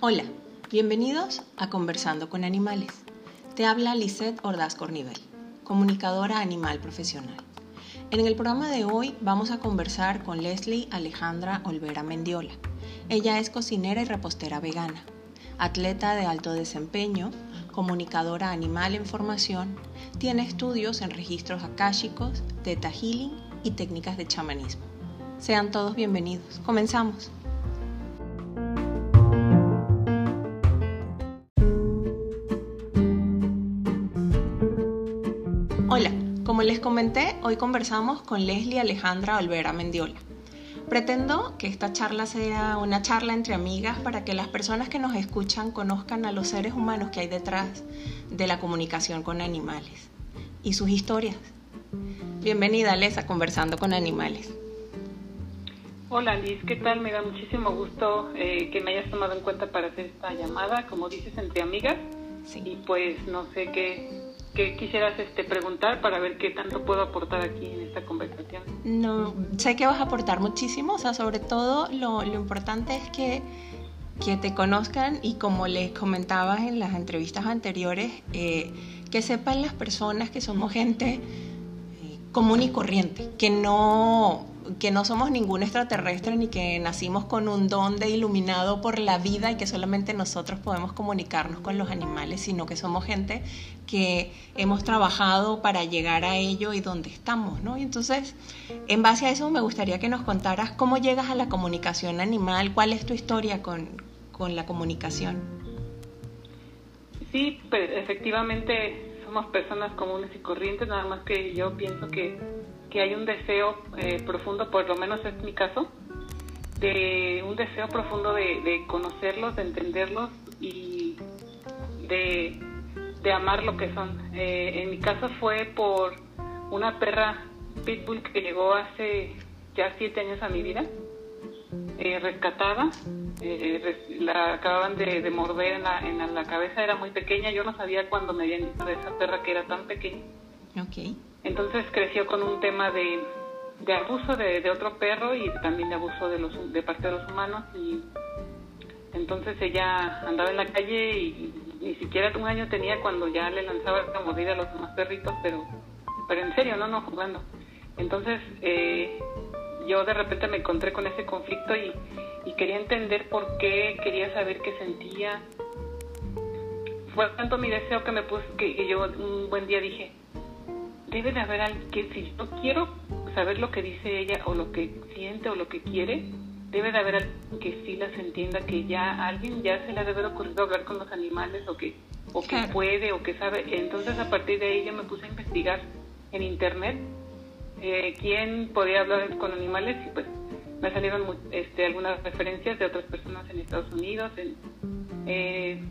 Hola, bienvenidos a Conversando con Animales. Te habla Lisette Ordaz Cornivel, comunicadora animal profesional. En el programa de hoy vamos a conversar con Leslie Alejandra Olvera Mendiola. Ella es cocinera y repostera vegana, atleta de alto desempeño, comunicadora animal en formación, tiene estudios en registros akáshicos, teta healing y técnicas de chamanismo. Sean todos bienvenidos. Comenzamos. Hola, como les comenté, hoy conversamos con Leslie Alejandra Olvera Mendiola. Pretendo que esta charla sea una charla entre amigas para que las personas que nos escuchan conozcan a los seres humanos que hay detrás de la comunicación con animales y sus historias. Bienvenida, Les, a Conversando con Animales. Hola Liz, ¿qué tal? Me da muchísimo gusto eh, que me hayas tomado en cuenta para hacer esta llamada, como dices, entre amigas. Sí. Y pues no sé qué, qué quisieras este, preguntar para ver qué tanto puedo aportar aquí en esta conversación. No, sé que vas a aportar muchísimo, o sea, sobre todo lo, lo importante es que, que te conozcan y como les comentabas en las entrevistas anteriores, eh, que sepan las personas que somos gente común y corriente, que no, que no somos ningún extraterrestre ni que nacimos con un don de iluminado por la vida y que solamente nosotros podemos comunicarnos con los animales, sino que somos gente que hemos trabajado para llegar a ello y donde estamos, ¿no? Y entonces, en base a eso me gustaría que nos contaras cómo llegas a la comunicación animal, cuál es tu historia con, con la comunicación. Sí, pues, efectivamente somos personas comunes y corrientes, nada más que yo pienso que, que hay un deseo eh, profundo, por lo menos es mi caso, de un deseo profundo de, conocerlos, de entenderlos y de, de amar lo que son. Eh, en mi caso fue por una perra pitbull que llegó hace ya siete años a mi vida, eh, rescatada. Eh, la acababan de, de morder en la, en la- la cabeza, era muy pequeña. Yo no sabía cuando me habían dicho de esa perra que era tan pequeña. Ok. Entonces creció con un tema de, de abuso de, de otro perro y también de abuso de, los, de parte de los humanos. Y entonces ella andaba en la calle y ni siquiera un año tenía cuando ya le lanzaba la mordida a los demás perritos, pero, pero en serio, no, no jugando. Entonces eh, yo de repente me encontré con ese conflicto y, y quería entender por qué, quería saber qué sentía. Fue tanto mi deseo que me puse que, que yo un buen día dije, debe de haber alguien que si yo quiero saber lo que dice ella o lo que siente o lo que quiere, debe de haber alguien que sí las entienda, que ya alguien ya se le debe de ocurrido hablar con los animales o que o que Claro. puede o que sabe. Entonces a partir de ahí yo me puse a investigar en internet eh, quién podía hablar con animales y pues me salieron este, algunas referencias de otras personas en Estados Unidos, en, eh,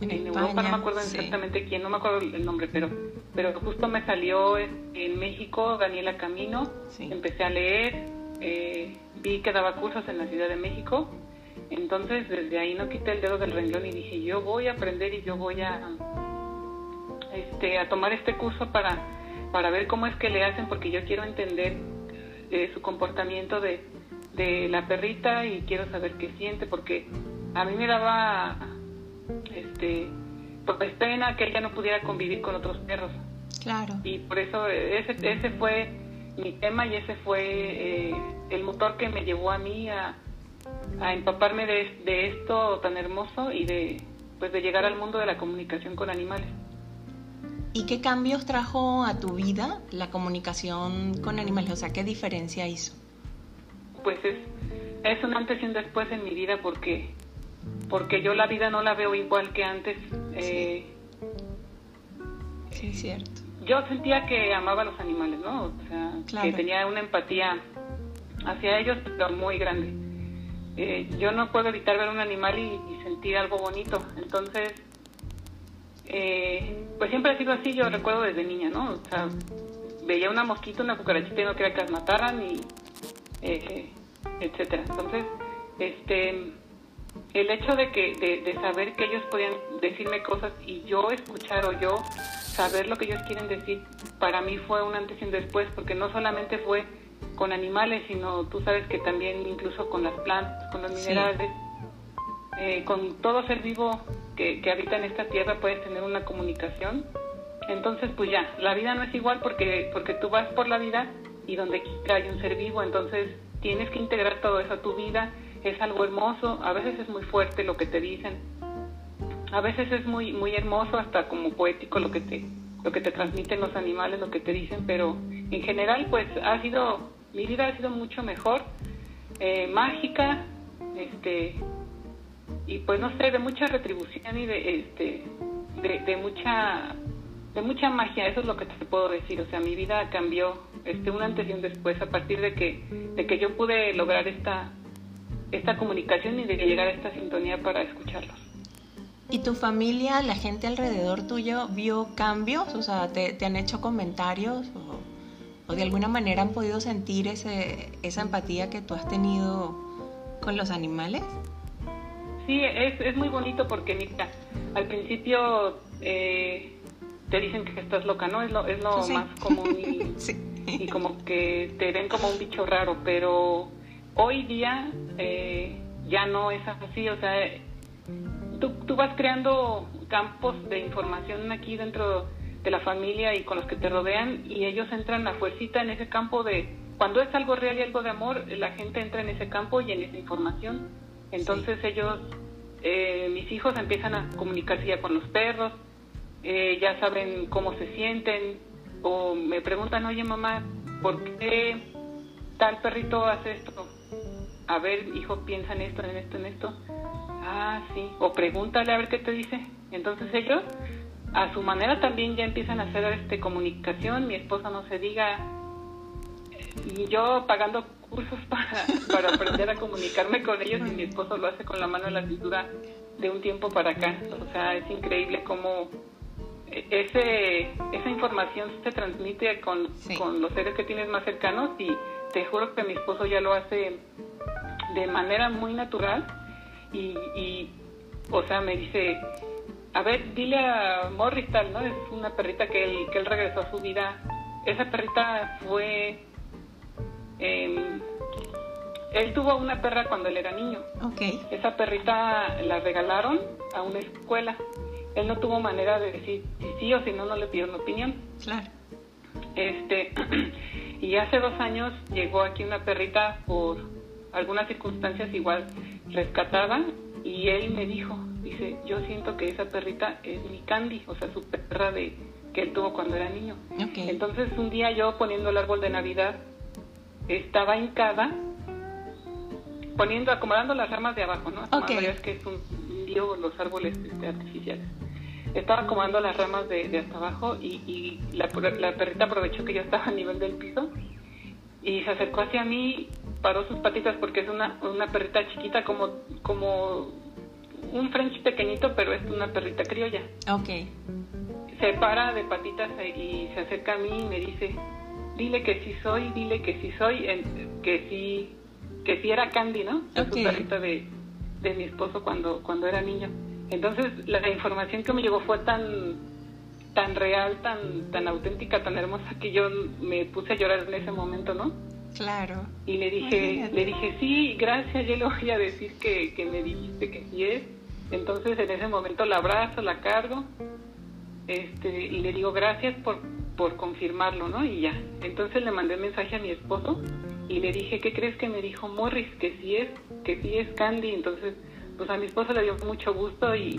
En, en España. Europa no me acuerdo sí. exactamente quién, no me acuerdo el nombre, pero pero justo me salió en en México Daniela Camino, Sí. empecé a leer, eh, vi que daba cursos en la Ciudad de México, entonces desde ahí no quité el dedo del renglón y dije yo voy a aprender y yo voy a este a tomar este curso para para ver cómo es que le hacen porque yo quiero entender eh, su comportamiento de, de la perrita y quiero saber qué siente porque a mí me daba este pues pena que ella no pudiera convivir con otros perros Claro. y por eso ese ese fue mi tema y ese fue eh, el motor que me llevó a mí a, a empaparme de, de esto tan hermoso y de pues de llegar al mundo de la comunicación con animales ¿Y qué cambios trajo a tu vida la comunicación con animales? O sea, ¿qué diferencia hizo? pues es es un antes y un después en mi vida porque porque yo la vida no la veo igual que antes eh, Sí, es cierto. yo sentía que amaba a los animales, ¿no? O sea, Claro. que tenía una empatía hacia ellos, pero muy grande. Eh, yo no puedo evitar ver un animal y, y sentir algo bonito. Entonces, eh, pues siempre ha sido así, yo recuerdo desde niña, ¿no? O sea, veía una mosquita, una cucarachita y no quería que las mataran y eh, etcétera. Entonces, este el hecho de que de, de saber que ellos podían decirme cosas y yo escuchar o yo saber lo que ellos quieren decir, para mí fue un antes y un después, porque no solamente fue con animales, sino tú sabes que también incluso con las plantas, con los minerales, eh, con todo ser vivo que, que habita en esta tierra puedes tener una comunicación. Entonces, pues ya, la vida no es igual porque, porque tú vas por la vida y donde hay un ser vivo, entonces tienes que integrar todo eso a tu vida, es algo hermoso, a veces es muy fuerte lo que te dicen, a veces es muy muy hermoso hasta como poético lo que te lo que te transmiten los animales, lo que te dicen, pero en general pues ha sido mi vida ha sido mucho mejor, eh, mágica, este y pues no sé de mucha retribución y de este de, mucha de mucha magia, eso es lo que te puedo decir, o sea mi vida cambió este un antes y un después a partir de que de que yo pude lograr esta esta comunicación y de llegar a esta sintonía para escucharlos. ¿Y tu familia, la gente alrededor tuyo, vio cambios? O sea, ¿te, han hecho comentarios o, de alguna manera han podido sentir ese, esa empatía que tú has tenido con los animales? Sí, es, es muy bonito porque, mira, al principio eh, te dicen que estás loca, ¿no? Es lo, es lo más común y, y, como que te ven como un bicho raro, pero hoy día eh, ya no es así, o sea tú, vas creando campos de información aquí dentro de la familia y con los que te rodean y ellos entran a fuercita en ese campo de cuando es algo real y algo de amor, la gente entra en ese campo y en esa información. Entonces ellos, eh, mis hijos empiezan a comunicarse ya con los perros, eh, ya saben cómo se sienten o me preguntan, oye mamá, ¿por qué tal perrito hace esto? A ver, hijo, piensa en esto, en esto, en esto Ah, sí. O pregúntale a ver qué te dice. Entonces ellos, a su manera también ya empiezan a hacer este comunicación. Mi esposa no se diga. Y yo pagando cursos para, para aprender a comunicarme con ellos y mi esposo lo hace con la mano en la cintura de un tiempo para acá. O sea, es increíble cómo ese, esa información se transmite con, con los seres que tienes más cercanos y te juro que mi esposo ya lo hace de manera muy natural y, y, o sea, me dice, a ver, dile a Morris tal, ¿no? Es una perrita que él, que él regresó a su vida. Esa perrita fue... Eh, él tuvo una perra cuando él era niño. Okay. Esa perrita la regalaron a una escuela. Él no tuvo manera de decir si sí o si no, no le pidieron opinión. Claro. Este, y hace dos años llegó aquí una perrita por algunas circunstancias igual rescatada y él me dijo, dice, yo siento que esa perrita es mi Candy, o sea, su perra de que él tuvo cuando era niño. Entonces un día yo poniendo el árbol de Navidad estaba hincada poniendo, acomodando las ramas de abajo, ¿no? Okay. Es que es un lío los árboles este, artificiales. Estaba acomodando las ramas de, hasta abajo y, y la, la perrita aprovechó que yo estaba a nivel del piso y se acercó hacia mí paró sus patitas porque es una, una perrita chiquita como, como un French pequeñito, pero es una perrita criolla. Ok. Se para de patitas y se acerca a mí y me dice, dile que sí soy, dile que sí soy, que sí, que sí era Candy, ¿no? Es su perrita de, de mi esposo cuando, cuando era niño. Entonces la información que me llegó fue tan tan real, tan tan auténtica, tan hermosa que yo me puse a llorar en ese momento, ¿no? Claro. Y le dije, le dije, sí, gracias, yo le voy a decir que, que me dijiste que sí es. Entonces en ese momento la abrazo, la cargo, este, y le digo gracias por, por confirmarlo, ¿no? Y ya. Entonces le mandé un mensaje a mi esposo y le dije, ¿qué crees que me dijo Morris? Que sí es, que sí es Candy. Entonces, pues a mi esposo le dio mucho gusto y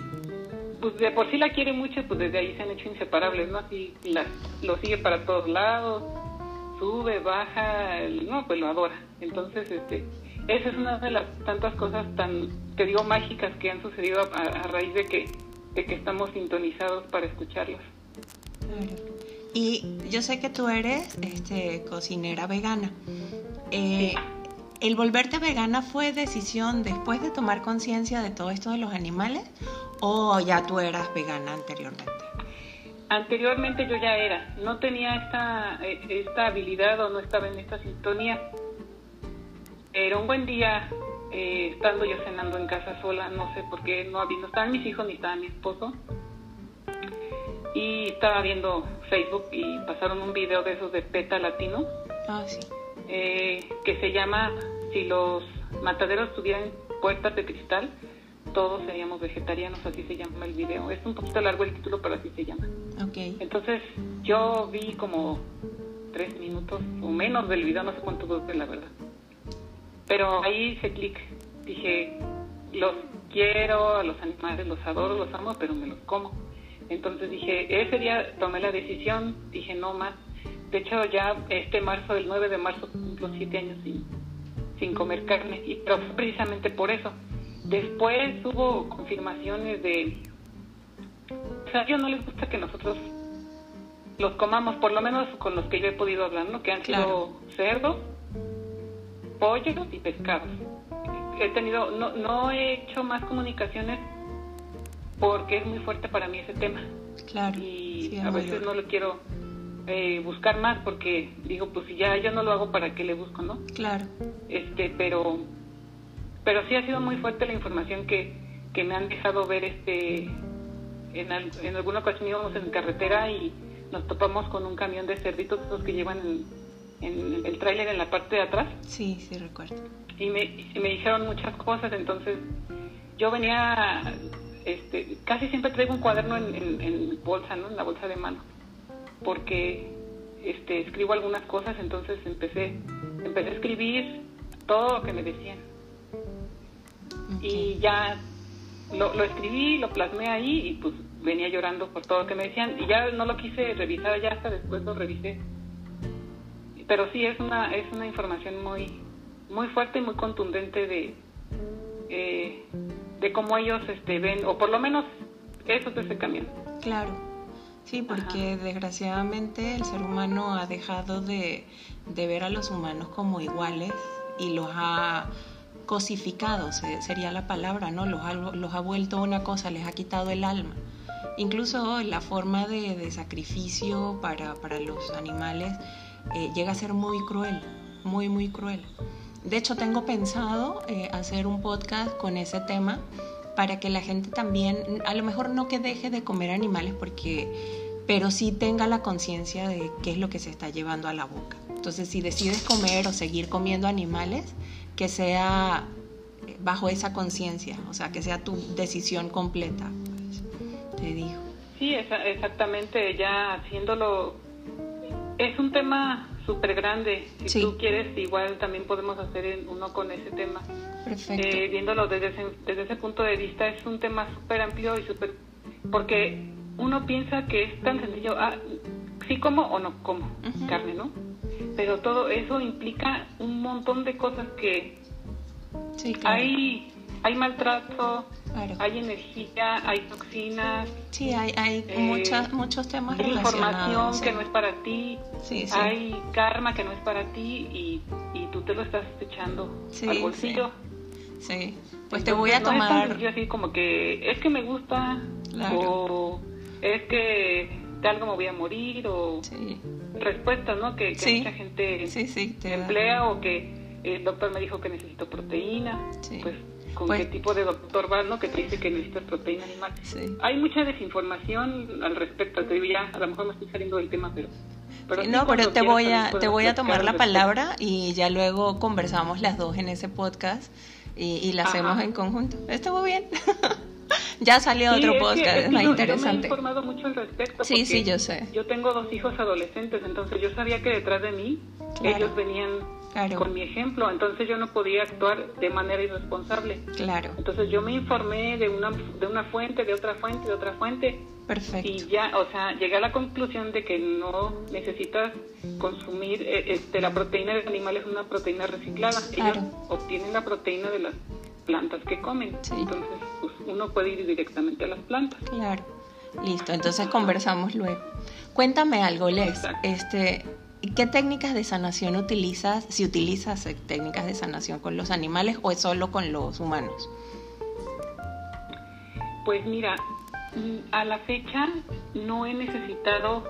pues de por sí la quiere mucho, pues desde ahí se han hecho inseparables, ¿no? Así la, lo sigue para todos lados sube, baja, no, pues lo adora. Entonces, este, esa es una de las tantas cosas tan, que digo, mágicas que han sucedido a, raíz de que, de que estamos sintonizados para escucharlos. Y yo sé que tú eres este, cocinera vegana. Eh, ¿El volverte vegana fue decisión después de tomar conciencia de todo esto de los animales o ya tú eras vegana anteriormente? Anteriormente yo ya era, no tenía esta, eh, esta habilidad o no estaba en esta sintonía. Era un buen día eh, estando yo cenando en casa sola, no sé por qué, no, no estaban mis hijos ni estaba mi esposo. Y estaba viendo Facebook y pasaron un video de esos de PETA Latino. Ah, sí. eh, que se llama Si los mataderos tuvieran puertas de cristal, todos seríamos vegetarianos, así se llama el video. Es un poquito largo el título, pero así se llama. Okay. Entonces yo vi como tres minutos o menos del video, no sé cuánto duró la verdad. Pero ahí hice clic, dije, los quiero, a los animales los adoro, los amo, pero me los como. Entonces dije, ese día tomé la decisión, dije no más. De hecho ya este marzo, el 9 de marzo, cumplo siete años sin, sin comer carne, y pero precisamente por eso. Después hubo confirmaciones de... O sea, a ellos no les gusta que nosotros los comamos, por lo menos con los que yo he podido hablar, ¿no? Que han sido cerdos, pollos y pescados. He tenido, no, no he hecho más comunicaciones porque es muy fuerte para mí ese tema. Claro. Y a veces no lo quiero eh, buscar más porque digo, pues si ya yo no lo hago, ¿para qué le busco, no? Claro. Este, pero, pero sí ha sido muy fuerte la información que, que me han dejado ver este, en, en alguna ocasión íbamos en carretera y nos topamos con un camión de cerditos, esos que llevan en, el tráiler en la parte de atrás. Sí, sí, recuerdo. Y me, me dijeron muchas cosas, entonces yo venía este, casi siempre traigo un cuaderno en, en, bolsa, ¿no? En la bolsa de mano, porque este, escribo algunas cosas, entonces empecé, empecé a escribir todo lo que me decían. Y ya lo, lo escribí, lo plasmé ahí y pues venía llorando por todo lo que me decían y ya no lo quise revisar, ya hasta después lo revisé. Pero sí es una, es una información muy, muy fuerte y muy contundente de, eh, de cómo ellos este, ven, o por lo menos eso de ese camión. Claro, sí, porque desgraciadamente el ser humano ha dejado de, de, ver a los humanos como iguales y los ha cosificado, sería la palabra, ¿no? Los ha, los ha vuelto una cosa, les ha quitado el alma. Incluso la forma de, de sacrificio para, para, los animales eh, llega a ser muy cruel, muy, muy cruel. De hecho, tengo pensado eh, hacer un podcast con ese tema para que la gente también, a lo mejor no que deje de comer animales, porque, pero sí tenga la conciencia de qué es lo que se está llevando a la boca. Entonces, si decides comer o seguir comiendo animales, que sea eh, bajo esa conciencia, o sea, que sea tu decisión completa, pues, te digo. Sí, exactamente, ya haciéndolo, es un tema súper grande. Si tú quieres, igual también podemos hacer uno con ese tema. Perfecto. Eh, viéndolo desde ese, desde ese punto de vista, es un tema súper amplio y súper... Porque uno piensa que es tan sencillo, ah, sí como o no como carne, ¿no? Pero todo eso implica un montón de cosas que sí, claro. hay, hay maltrato, hay energía, hay toxinas. Sí, hay, hay eh, muchas, muchos temas Hay información que no es para ti. Hay karma que no es para ti y, y tú te lo estás echando al bolsillo. Sí, pues te voy a tomar... Es así como que es que me gusta o es que de algo me voy a morir o respuestas, ¿no? Que, mucha gente emplea o que el doctor me dijo que necesito proteína. Pues con pues qué tipo de doctor va, ¿no? Que te dice que necesitas proteína animal. Hay mucha desinformación al respecto. Te digo ya, a lo mejor me estoy saliendo del tema, pero... pero no, pero te voy a te voy a tomar la palabra y ya luego conversamos las dos en ese podcast y, y la hacemos en conjunto. Estuvo bien. ya salió otro podcast, es, más interesante. Yo me he informado mucho al respecto. Sí, sí, yo sé. Yo tengo dos hijos adolescentes, entonces yo sabía que detrás de mí ellos venían con mi ejemplo, entonces yo no podía actuar de manera irresponsable. Claro. Entonces yo me informé de una, de una fuente, de otra fuente, de otra fuente. Perfecto. Y ya, o sea, llegué a la conclusión de que no necesitas consumir, eh, este, la proteína del animal es una proteína reciclada. Ellos obtienen la proteína de las plantas que comen. Entonces, pues, uno puede ir directamente a las plantas. Claro. Listo, entonces conversamos luego. Cuéntame algo, Lex. Este, ¿Qué técnicas de sanación utilizas, si utilizas eh, técnicas de sanación con los animales o es solo con los humanos? Pues mira, mm, a la fecha no he necesitado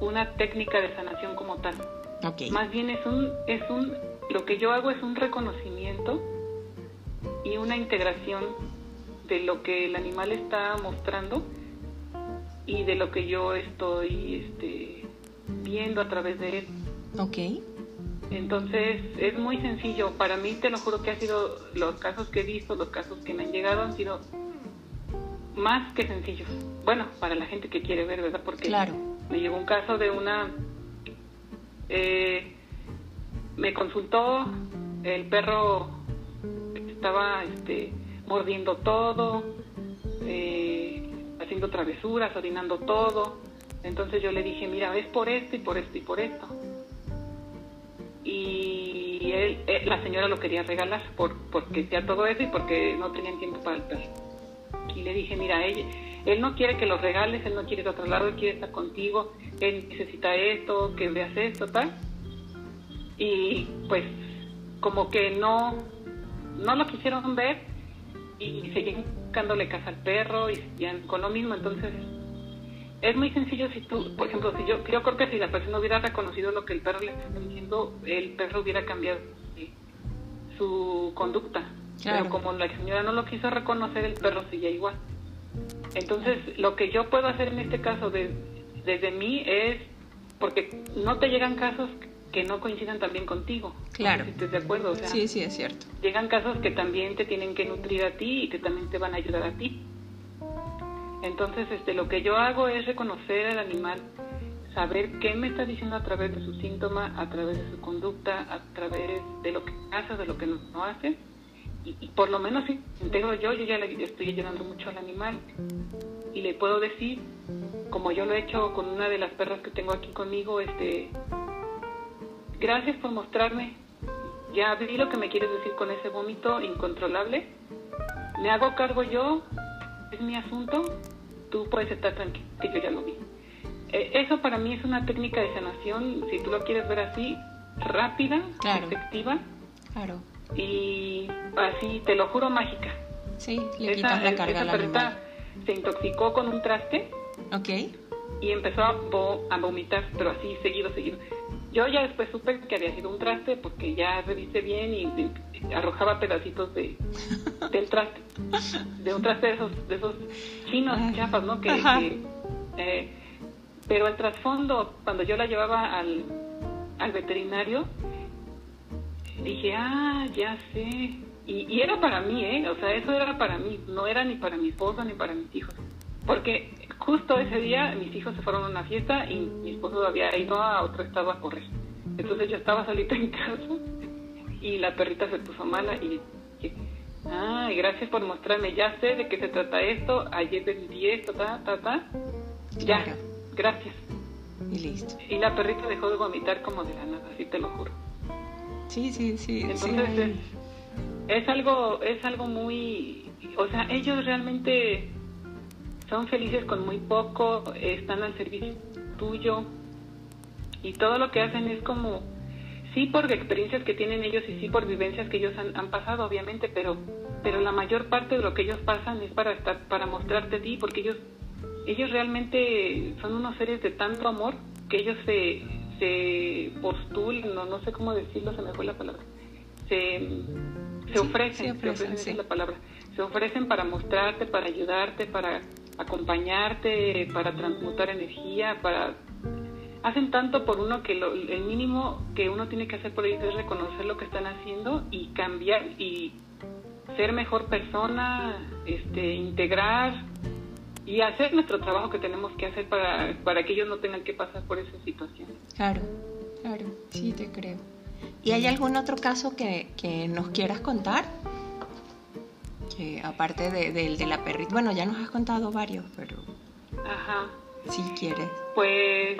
una técnica de sanación como tal. Okay. Más bien es un, es un, lo que yo hago es un reconocimiento y una integración de lo que el animal está mostrando y de lo que yo estoy este, viendo a través de él. Ok. Entonces es muy sencillo. Para mí, te lo juro que ha sido los casos que he visto, los casos que me han llegado han sido más que sencillos. Bueno, para la gente que quiere ver, ¿verdad? Porque claro. me llegó un caso de una... Eh, me consultó, el perro estaba este, mordiendo todo, eh, haciendo travesuras, orinando todo. Entonces yo le dije, mira, es por esto y por esto y por esto. Y él, eh, la señora lo quería regalar por, porque hacía todo eso y porque no tenían tiempo para el perro. Y le dije, mira, él, él no quiere que lo regales, él no quiere ir a otro lado, él quiere estar contigo, él necesita esto, que veas esto, tal. Y pues como que no, no lo quisieron ver y seguían buscándole casa al perro y con lo mismo, entonces es muy sencillo si tú, por ejemplo, si yo, yo creo que si la persona hubiera reconocido lo que el perro le está diciendo, el perro hubiera cambiado su conducta. Pero como la señora no lo quiso reconocer, el perro sigue igual. Entonces, lo que yo puedo hacer en este caso de, desde mí es, porque no te llegan casos que no coincidan también contigo. Claro. si de acuerdo. sí, sí, es cierto. Llegan casos que también te tienen que nutrir a ti y que también te van a ayudar a ti. Entonces, este, lo que yo hago es reconocer al animal, saber qué me está diciendo a través de su síntoma, a través de su conducta, a través de lo que hace, de lo que no, hace. Y, por lo menos si integro yo, yo ya le estoy ayudando mucho al animal. Y le puedo decir, como yo lo he hecho con una de las perras que tengo aquí conmigo, este, gracias por mostrarme. Ya vi lo que me quieres decir con ese vómito incontrolable. Me hago cargo yo, es mi asunto, tú puedes estar tranquilo, yo ya lo vi. Eh, eso para mí es una técnica de sanación, si tú lo quieres ver así, rápida, efectiva. Claro. Y así, te lo juro, mágica. Sí, le quitas la carga esa perrita se intoxicó con un traste. Ok. Y empezó a, a vomitar, pero así, seguido, seguido. Yo ya después supe que había sido un traste porque ya revisé bien y, arrojaba pedacitos de del traste, de un traste de esos, de esos chinos chafas, ¿no? Que, eh, pero el trasfondo, cuando yo la llevaba al, al veterinario, dije, ah, ya sé. Y, y era para mí, ¿eh? O sea, eso era para mí, no era ni para mi esposo ni para mis hijos. Porque justo ese día mis hijos se fueron a una fiesta y mi esposo había ido a otro estado a correr. Entonces yo estaba solita en casa y la perrita se puso mala y dije, ah, gracias por mostrarme, ya sé de qué se trata esto, ayer vendí esto, ta, ta, ta. Ya, gracias. Y listo. Y la perrita dejó de vomitar como de la nada, así te lo juro. Sí, sí, sí. Entonces Es, es algo, es algo muy, o sea, ellos realmente son felices con muy poco, están al servicio tuyo. Y todo lo que hacen es como, sí por experiencias que tienen ellos y sí por vivencias que ellos han, pasado, obviamente, pero, pero la mayor parte de lo que ellos pasan es para estar, para mostrarte a ti, porque ellos, ellos realmente son unos seres de tanto amor que ellos se, se postulan, no, no sé cómo decirlo, se me fue la palabra, se, se ofrecen, se ofrecen, la palabra, se ofrecen para mostrarte, para ayudarte, para acompañarte, para transmutar energía, para hacen tanto por uno que el mínimo que uno tiene que hacer por ellos es reconocer lo que están haciendo y cambiar y ser mejor persona, este, integrar y hacer nuestro trabajo que tenemos que hacer para, para que ellos no tengan que pasar por esa situación. Claro, claro, sí te creo. ¿Y hay algún otro caso que, que nos quieras contar? Aparte de, de, la perrita, bueno, ya nos has contado varios, pero... Ajá. Si quieres. Pues...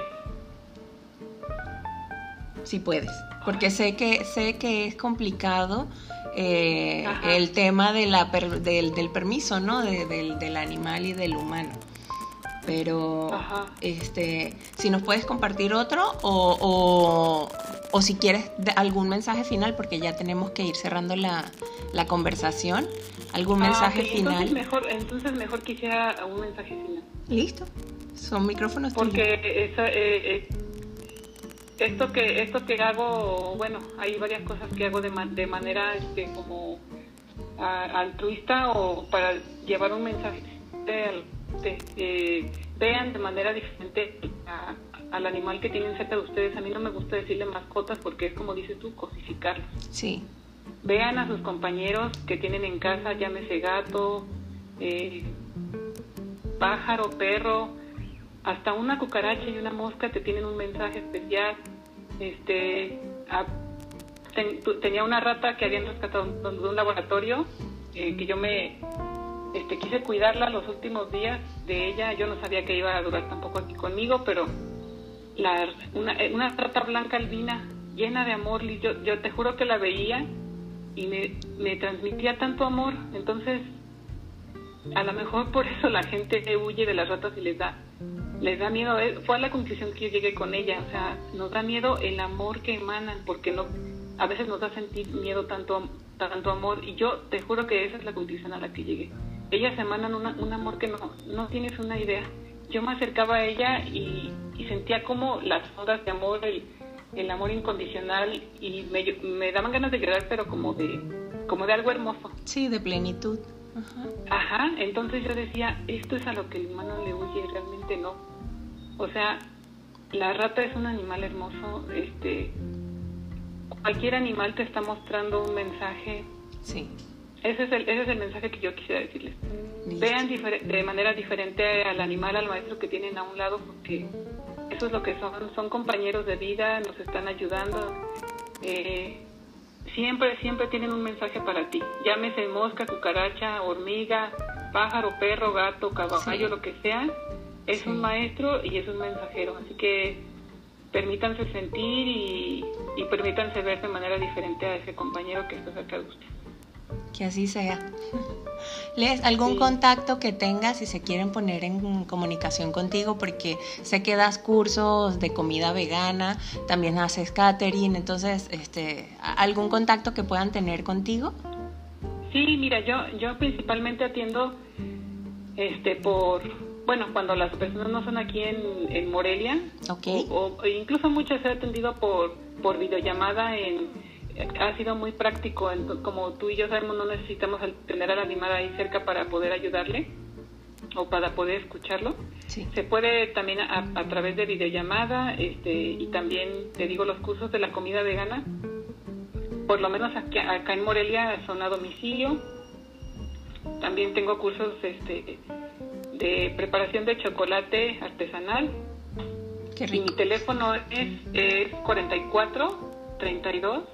Si puedes, porque sé que, sé que es complicado eh, el tema de la del, del, permiso, ¿no? del, del animal y del humano pero este si nos puedes compartir otro o, o, si quieres algún mensaje final porque ya tenemos que ir cerrando la, la conversación. Algún ah, mensaje final entonces mejor entonces mejor quisiera un mensaje final. Listo. Son micrófonos porque eh, eh, esto que esto que hago bueno hay varias cosas que hago de, de manera este, como altruista o para llevar un mensaje de, vean de manera diferente al animal que tienen cerca de ustedes. A mí no me gusta decirle mascotas porque es como dices tú, cosificarlos. Sí. Vean a sus compañeros que tienen en casa, llámese gato, eh, pájaro, perro, hasta una cucaracha y una mosca te tienen un mensaje especial. Este, tenía una rata que habían rescatado de un laboratorio eh, que yo me este, quise cuidarla los últimos días de ella. Yo no sabía que iba a durar tampoco aquí conmigo, pero la, una, eh, una rata blanca albina llena de amor. Yo, te juro que la veía y me, transmitía tanto amor. Entonces, a lo mejor por eso la gente huye de las ratas y les da les da miedo, eh, fue a la conclusión que yo llegué con ella, o sea, nos da miedo el amor que emanan, porque no, a veces nos da sentir miedo tanto, tanto amor, y yo te juro que esa es la conclusión a la que llegué. Ellas emanan un amor que no, no tienes una idea. Yo me acercaba a ella y, sentía como las ondas de amor, el, el amor incondicional, y me, me daban ganas de llorar, pero como de, como de algo hermoso. Sí, de plenitud. Ajá. Ajá, entonces yo decía, esto es a lo que el humano le huye, realmente no o sea, la rata es un animal hermoso, este cualquier animal te está mostrando un mensaje. Sí. Ese es el, ese es el mensaje que yo quisiera decirles. Vean de manera diferente al animal, al maestro que tienen a un lado, porque eso es lo que son, son compañeros de vida, nos están ayudando. Eh, siempre, siempre tienen un mensaje para ti. Llámese mosca, cucaracha, hormiga, pájaro, perro, gato, caballo, lo que sea es un maestro y es un mensajero, así que permítanse sentir y, permítanse ver de manera diferente a ese compañero que está cerca de usted. Que así sea. ¿Les algún contacto que tengas si se quieren poner en comunicación contigo? Porque sé que das cursos de comida vegana, también haces catering, entonces, este, ¿algún contacto que puedan tener contigo? Sí, mira, yo, yo principalmente atiendo este, por bueno, cuando las personas no son aquí en, Morelia, o, incluso muchas he atendido por, por videollamada, en, ha sido muy práctico, como tú y yo sabemos, no necesitamos tener a la animal ahí cerca para poder ayudarle o para poder escucharlo. Se puede también a, través de videollamada este, y también, te digo, los cursos de la comida vegana, por lo menos aquí, acá en Morelia son a domicilio. También tengo cursos este, de preparación de chocolate artesanal. Qué rico. Y mi teléfono es, es 44 32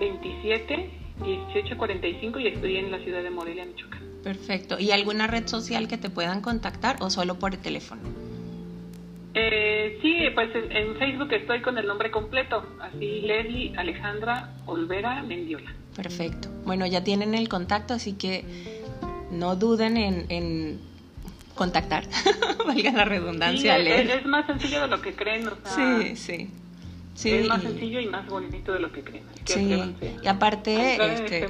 27 18 45 y estoy en la ciudad de Morelia, Michoacán. Perfecto. ¿Y alguna red social que te puedan contactar o solo por el teléfono? Eh, sí, pues en Facebook estoy con el nombre completo, así Leslie Alejandra Olvera Mendiola. Perfecto. Bueno, ya tienen el contacto, así que no duden en contactar, valga la redundancia. es, más sencillo de lo que creen. O sea, sí, sí. Es más sencillo y más bonito de lo que creen. sí, y aparte este,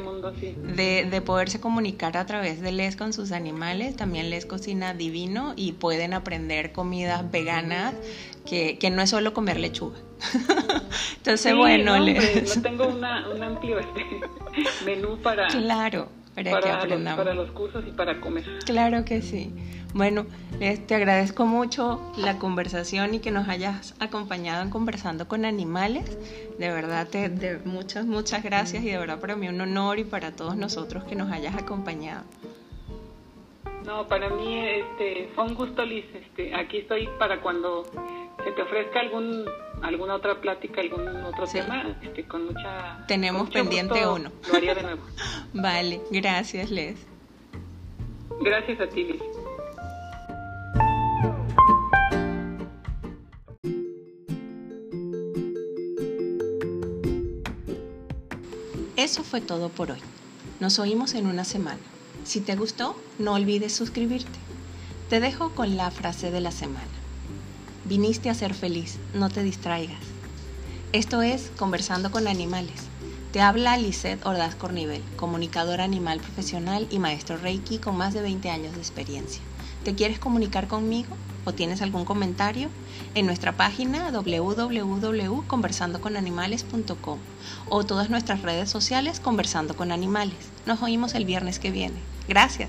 de, de, poderse comunicar a través de Les con sus animales, también Les cocina divino y pueden aprender comidas veganas que, que no es solo comer lechuga. Entonces, bueno, Les... tengo una, un amplio este, menú para... Claro, para, para, los, para los cursos y para comer. Claro que sí. Bueno, te agradezco mucho la conversación y que nos hayas acompañado en conversando con animales. De verdad, te, de, muchas, muchas gracias y de verdad para mí un honor y para todos nosotros que nos hayas acompañado. No, para mí este, fue un gusto, Liz. Este, aquí estoy para cuando se te ofrezca algún alguna otra plática, algún otro tema, este, con mucha... Tenemos pendiente uno. Lo haría de nuevo. vale, gracias, Les. Gracias a ti, Liz. Eso fue todo por hoy. Nos oímos en una semana. Si te gustó, no olvides suscribirte. Te dejo con la frase de la semana. Viniste a ser feliz, no te distraigas. Esto es Conversando con Animales. Te habla Lisette Ordaz Cornivel, comunicadora animal profesional y maestro Reiki con más de 20 años de experiencia. ¿Te quieres comunicar conmigo o tienes algún comentario? En nuestra página www.conversandoconanimales.com o todas nuestras redes sociales Conversando con Animales. Nos oímos el viernes que viene. Gracias.